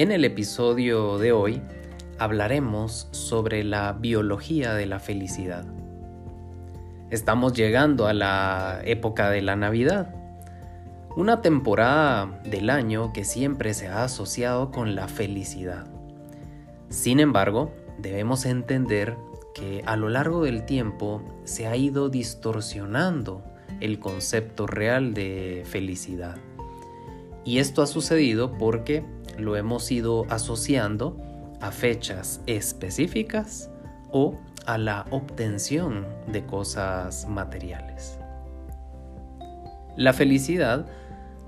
En el episodio de hoy hablaremos sobre la biología de la felicidad. Estamos llegando a la época de la Navidad, una temporada del año que siempre se ha asociado con la felicidad. Sin embargo, debemos entender que a lo largo del tiempo se ha ido distorsionando el concepto real de felicidad. Y esto ha sucedido porque lo hemos ido asociando a fechas específicas o a la obtención de cosas materiales. La felicidad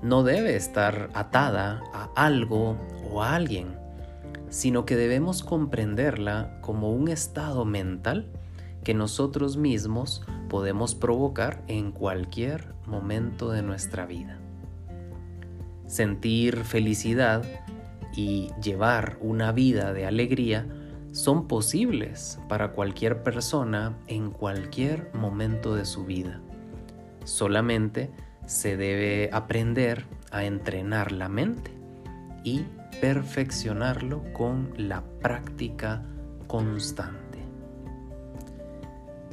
no debe estar atada a algo o a alguien, sino que debemos comprenderla como un estado mental que nosotros mismos podemos provocar en cualquier momento de nuestra vida. Sentir felicidad y llevar una vida de alegría son posibles para cualquier persona en cualquier momento de su vida. Solamente se debe aprender a entrenar la mente y perfeccionarlo con la práctica constante.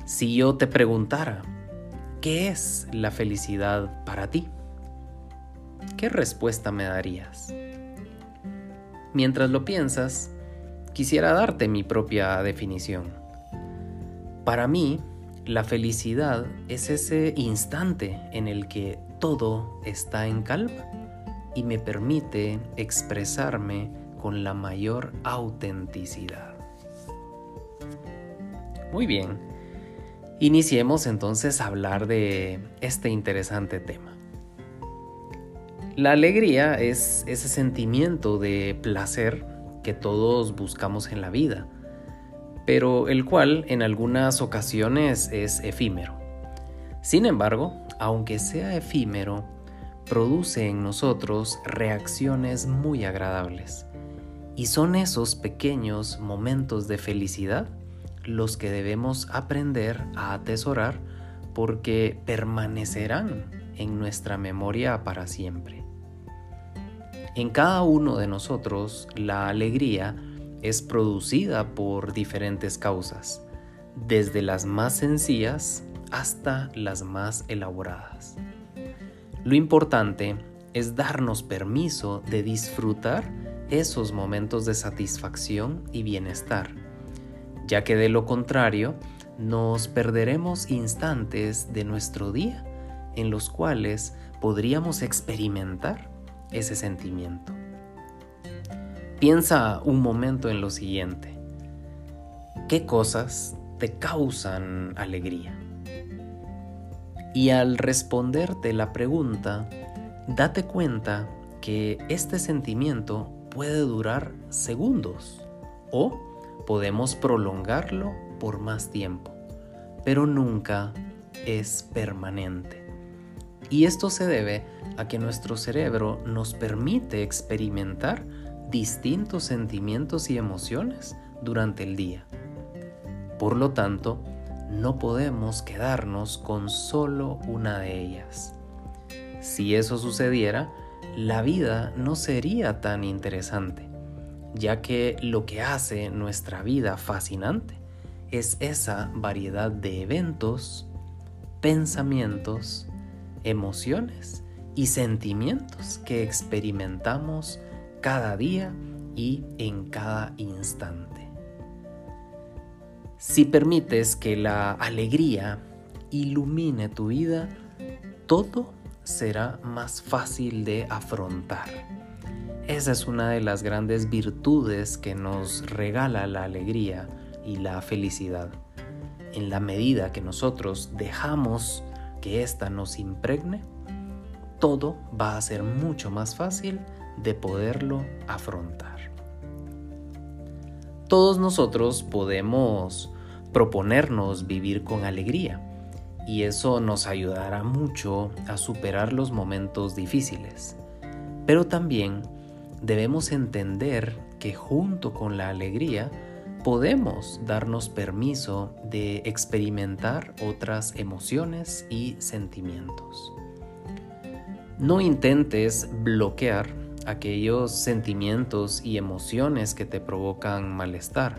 Si yo te preguntara, ¿qué es la felicidad para ti? ¿Qué respuesta me darías? Mientras lo piensas, quisiera darte mi propia definición. Para mí, la felicidad es ese instante en el que todo está en calma y me permite expresarme con la mayor autenticidad. Muy bien, iniciemos entonces a hablar de este interesante tema. La alegría es ese sentimiento de placer que todos buscamos en la vida, pero el cual en algunas ocasiones es efímero. Sin embargo, aunque sea efímero, produce en nosotros reacciones muy agradables. Y son esos pequeños momentos de felicidad los que debemos aprender a atesorar porque permanecerán en nuestra memoria para siempre. En cada uno de nosotros la alegría es producida por diferentes causas, desde las más sencillas hasta las más elaboradas. Lo importante es darnos permiso de disfrutar esos momentos de satisfacción y bienestar, ya que de lo contrario nos perderemos instantes de nuestro día en los cuales podríamos experimentar ese sentimiento. Piensa un momento en lo siguiente. ¿Qué cosas te causan alegría? Y al responderte la pregunta, date cuenta que este sentimiento puede durar segundos o podemos prolongarlo por más tiempo, pero nunca es permanente. Y esto se debe a que nuestro cerebro nos permite experimentar distintos sentimientos y emociones durante el día. Por lo tanto, no podemos quedarnos con solo una de ellas. Si eso sucediera, la vida no sería tan interesante, ya que lo que hace nuestra vida fascinante es esa variedad de eventos, pensamientos, emociones y sentimientos que experimentamos cada día y en cada instante. Si permites que la alegría ilumine tu vida, todo será más fácil de afrontar. Esa es una de las grandes virtudes que nos regala la alegría y la felicidad. En la medida que nosotros dejamos que ésta nos impregne, todo va a ser mucho más fácil de poderlo afrontar. Todos nosotros podemos proponernos vivir con alegría y eso nos ayudará mucho a superar los momentos difíciles. Pero también debemos entender que junto con la alegría podemos darnos permiso de experimentar otras emociones y sentimientos. No intentes bloquear aquellos sentimientos y emociones que te provocan malestar,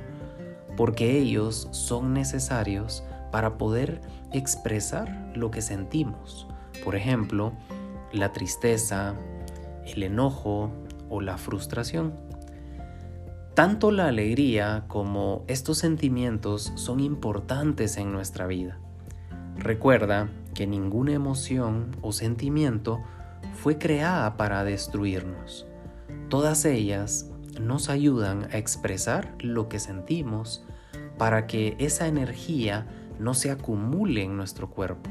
porque ellos son necesarios para poder expresar lo que sentimos. Por ejemplo, la tristeza, el enojo o la frustración. Tanto la alegría como estos sentimientos son importantes en nuestra vida. Recuerda que ninguna emoción o sentimiento fue creada para destruirnos. Todas ellas nos ayudan a expresar lo que sentimos para que esa energía no se acumule en nuestro cuerpo,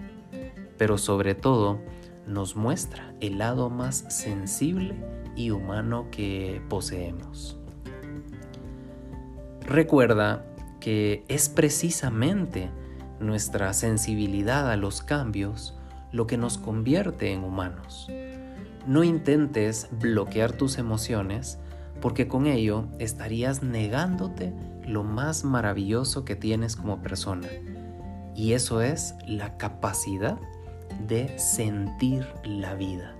pero sobre todo nos muestra el lado más sensible y humano que poseemos. Recuerda que es precisamente nuestra sensibilidad a los cambios lo que nos convierte en humanos. No intentes bloquear tus emociones porque con ello estarías negándote lo más maravilloso que tienes como persona. Y eso es la capacidad de sentir la vida.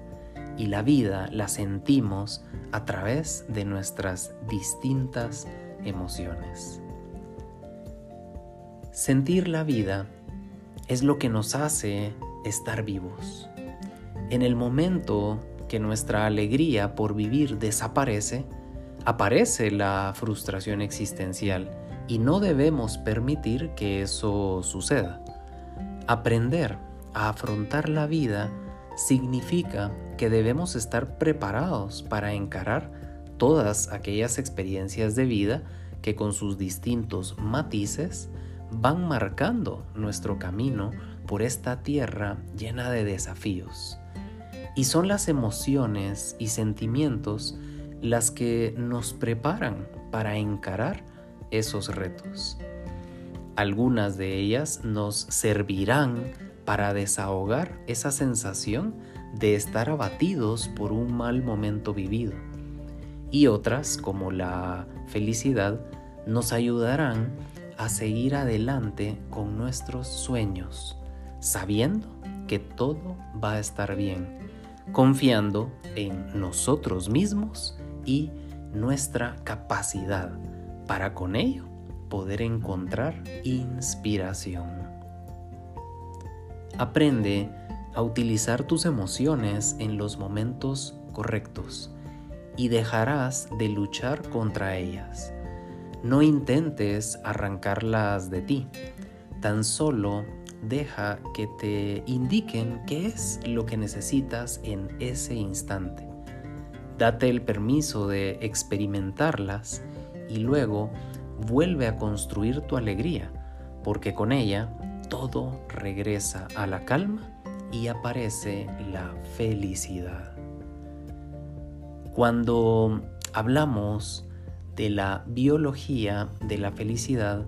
Y la vida la sentimos a través de nuestras distintas emociones. Sentir la vida es lo que nos hace estar vivos. En el momento que nuestra alegría por vivir desaparece, aparece la frustración existencial y no debemos permitir que eso suceda. Aprender a afrontar la vida significa que debemos estar preparados para encarar todas aquellas experiencias de vida que con sus distintos matices van marcando nuestro camino por esta tierra llena de desafíos. Y son las emociones y sentimientos las que nos preparan para encarar esos retos. Algunas de ellas nos servirán para desahogar esa sensación de estar abatidos por un mal momento vivido. Y otras, como la felicidad, nos ayudarán a seguir adelante con nuestros sueños, sabiendo que todo va a estar bien, confiando en nosotros mismos y nuestra capacidad para con ello poder encontrar inspiración. Aprende a utilizar tus emociones en los momentos correctos y dejarás de luchar contra ellas. No intentes arrancarlas de ti, tan solo deja que te indiquen qué es lo que necesitas en ese instante. Date el permiso de experimentarlas y luego vuelve a construir tu alegría, porque con ella todo regresa a la calma y aparece la felicidad. Cuando hablamos de la biología de la felicidad,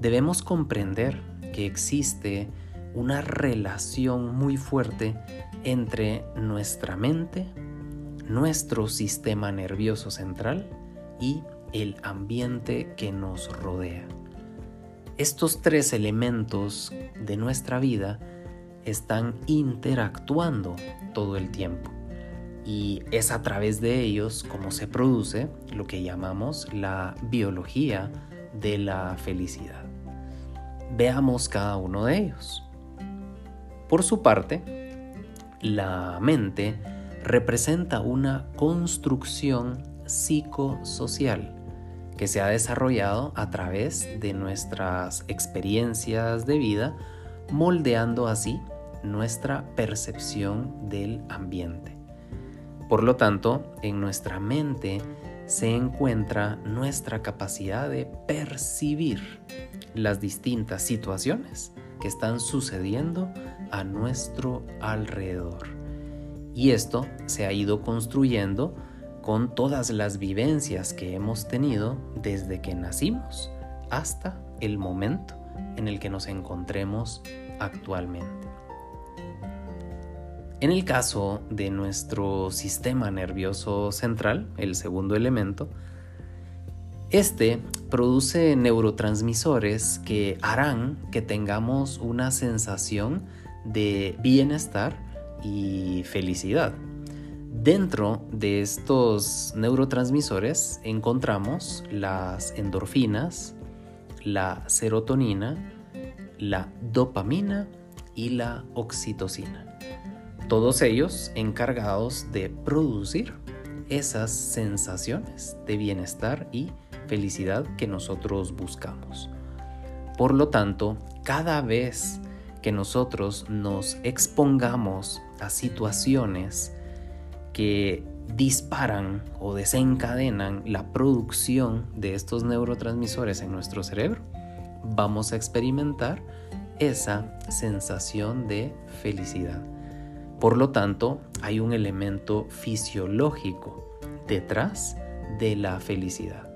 debemos comprender que existe una relación muy fuerte entre nuestra mente, nuestro sistema nervioso central y el ambiente que nos rodea. Estos tres elementos de nuestra vida están interactuando todo el tiempo y es a través de ellos como se produce lo que llamamos la biología de la felicidad. Veamos cada uno de ellos. Por su parte, la mente representa una construcción psicosocial que se ha desarrollado a través de nuestras experiencias de vida, moldeando así nuestra percepción del ambiente. Por lo tanto, en nuestra mente se encuentra nuestra capacidad de percibir las distintas situaciones que están sucediendo a nuestro alrededor. Y esto se ha ido construyendo con todas las vivencias que hemos tenido desde que nacimos hasta el momento en el que nos encontremos actualmente. En el caso de nuestro sistema nervioso central, el segundo elemento, este produce neurotransmisores que harán que tengamos una sensación de bienestar y felicidad. Dentro de estos neurotransmisores encontramos las endorfinas, la serotonina, la dopamina y la oxitocina. Todos ellos encargados de producir esas sensaciones de bienestar y felicidad que nosotros buscamos. Por lo tanto, cada vez que nosotros nos expongamos a situaciones que disparan o desencadenan la producción de estos neurotransmisores en nuestro cerebro, vamos a experimentar esa sensación de felicidad. Por lo tanto, hay un elemento fisiológico detrás de la felicidad.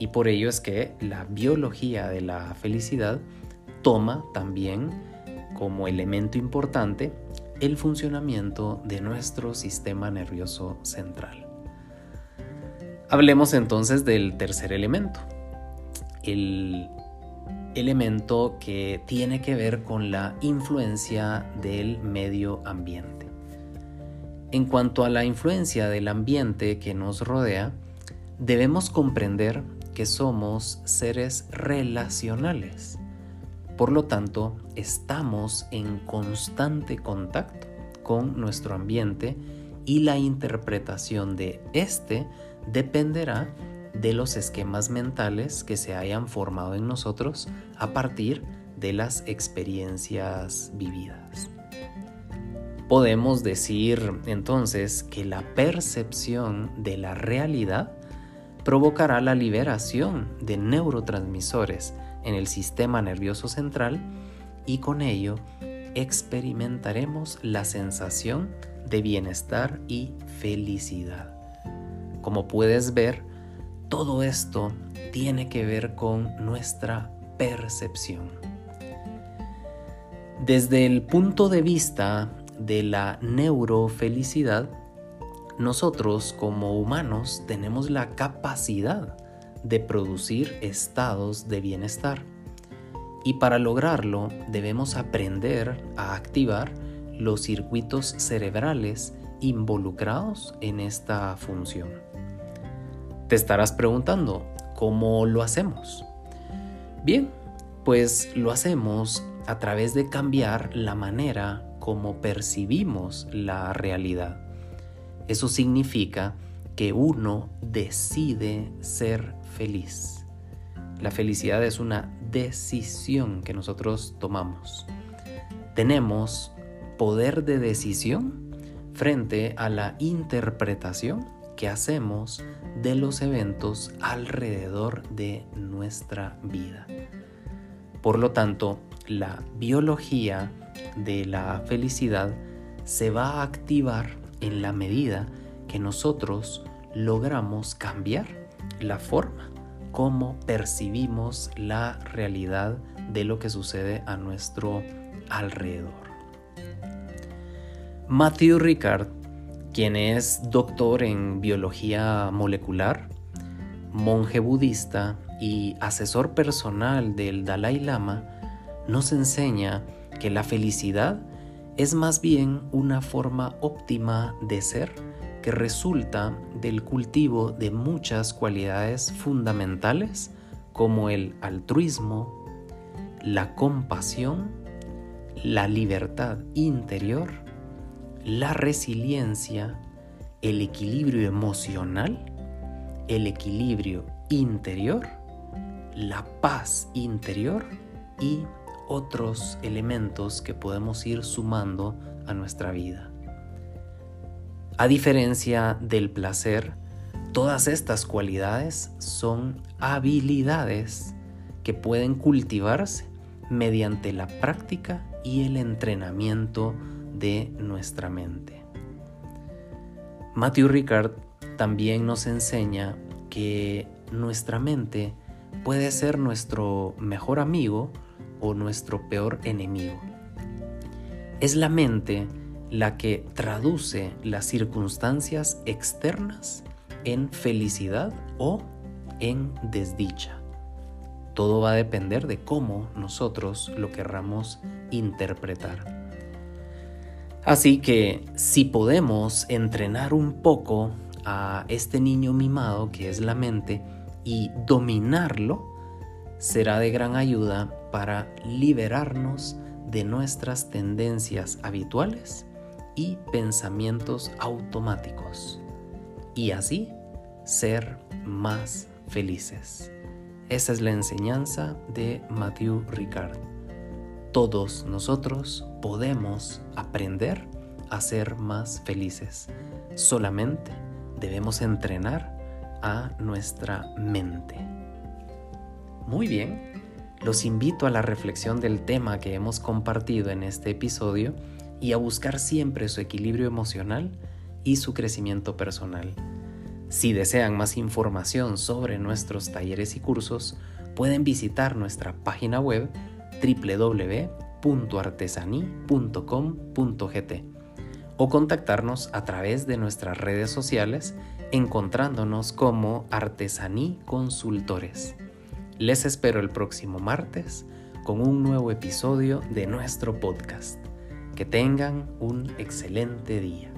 Y por ello es que la biología de la felicidad toma también como elemento importante el funcionamiento de nuestro sistema nervioso central. Hablemos entonces del tercer elemento, el elemento que tiene que ver con la influencia del medio ambiente. En cuanto a la influencia del ambiente que nos rodea, debemos comprender que somos seres relacionales. Por lo tanto, estamos en constante contacto con nuestro ambiente y la interpretación de este dependerá de los esquemas mentales que se hayan formado en nosotros a partir de las experiencias vividas. Podemos decir entonces que la percepción de la realidad provocará la liberación de neurotransmisores en el sistema nervioso central y con ello experimentaremos la sensación de bienestar y felicidad. Como puedes ver, todo esto tiene que ver con nuestra percepción. Desde el punto de vista de la neurofelicidad, nosotros como humanos tenemos la capacidad de producir estados de bienestar. Y para lograrlo debemos aprender a activar los circuitos cerebrales involucrados en esta función. Te estarás preguntando, ¿cómo lo hacemos? Bien, pues lo hacemos a través de cambiar la manera como percibimos la realidad. Eso significa que uno decide ser feliz. La felicidad es una decisión que nosotros tomamos. Tenemos poder de decisión frente a la interpretación que hacemos de los eventos alrededor de nuestra vida. Por lo tanto, la biología de la felicidad se va a activar en la medida que nosotros logramos cambiar la forma como percibimos la realidad de lo que sucede a nuestro alrededor. Matthew Ricard, quien es doctor en biología molecular, monje budista y asesor personal del Dalai Lama, nos enseña que la felicidad es más bien una forma óptima de ser que resulta del cultivo de muchas cualidades fundamentales como el altruismo, la compasión, la libertad interior, la resiliencia, el equilibrio emocional, el equilibrio interior, la paz interior y otros elementos que podemos ir sumando a nuestra vida. A diferencia del placer, todas estas cualidades son habilidades que pueden cultivarse mediante la práctica y el entrenamiento de nuestra mente. Matthew Ricard también nos enseña que nuestra mente puede ser nuestro mejor amigo o nuestro peor enemigo. Es la mente la que traduce las circunstancias externas en felicidad o en desdicha. Todo va a depender de cómo nosotros lo querramos interpretar. Así que si podemos entrenar un poco a este niño mimado que es la mente y dominarlo, será de gran ayuda para liberarnos de nuestras tendencias habituales y pensamientos automáticos y así ser más felices. Esa es la enseñanza de Matthew Ricard. Todos nosotros podemos aprender a ser más felices. Solamente debemos entrenar a nuestra mente. Muy bien, los invito a la reflexión del tema que hemos compartido en este episodio y a buscar siempre su equilibrio emocional y su crecimiento personal. Si desean más información sobre nuestros talleres y cursos, pueden visitar nuestra página web www.artesani.com.gt o contactarnos a través de nuestras redes sociales encontrándonos como Artesaní Consultores. Les espero el próximo martes con un nuevo episodio de nuestro podcast. Que tengan un excelente día.